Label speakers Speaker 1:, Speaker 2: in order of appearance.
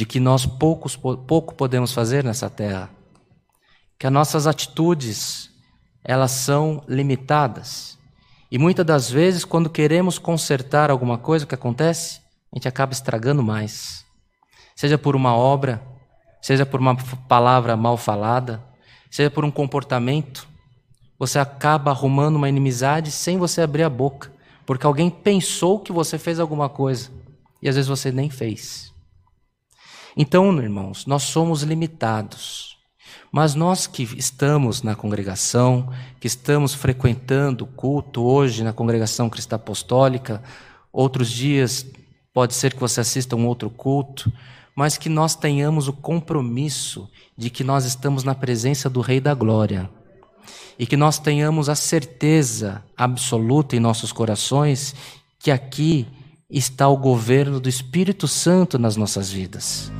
Speaker 1: de que nós poucos, pouco podemos fazer nessa terra, que as nossas atitudes elas são limitadas. E muitas das vezes, quando queremos consertar alguma coisa que acontece, a gente acaba estragando mais. Seja por uma obra, seja por uma palavra mal falada, seja por um comportamento, você acaba arrumando uma inimizade sem você abrir a boca, porque alguém pensou que você fez alguma coisa e às vezes você nem fez. Então, irmãos, nós somos limitados. Mas nós que estamos na congregação, que estamos frequentando o culto hoje na congregação cristã apostólica, outros dias pode ser que você assista um outro culto, mas que nós tenhamos o compromisso de que nós estamos na presença do Rei da Glória. E que nós tenhamos a certeza absoluta em nossos corações que aqui está o governo do Espírito Santo nas nossas vidas.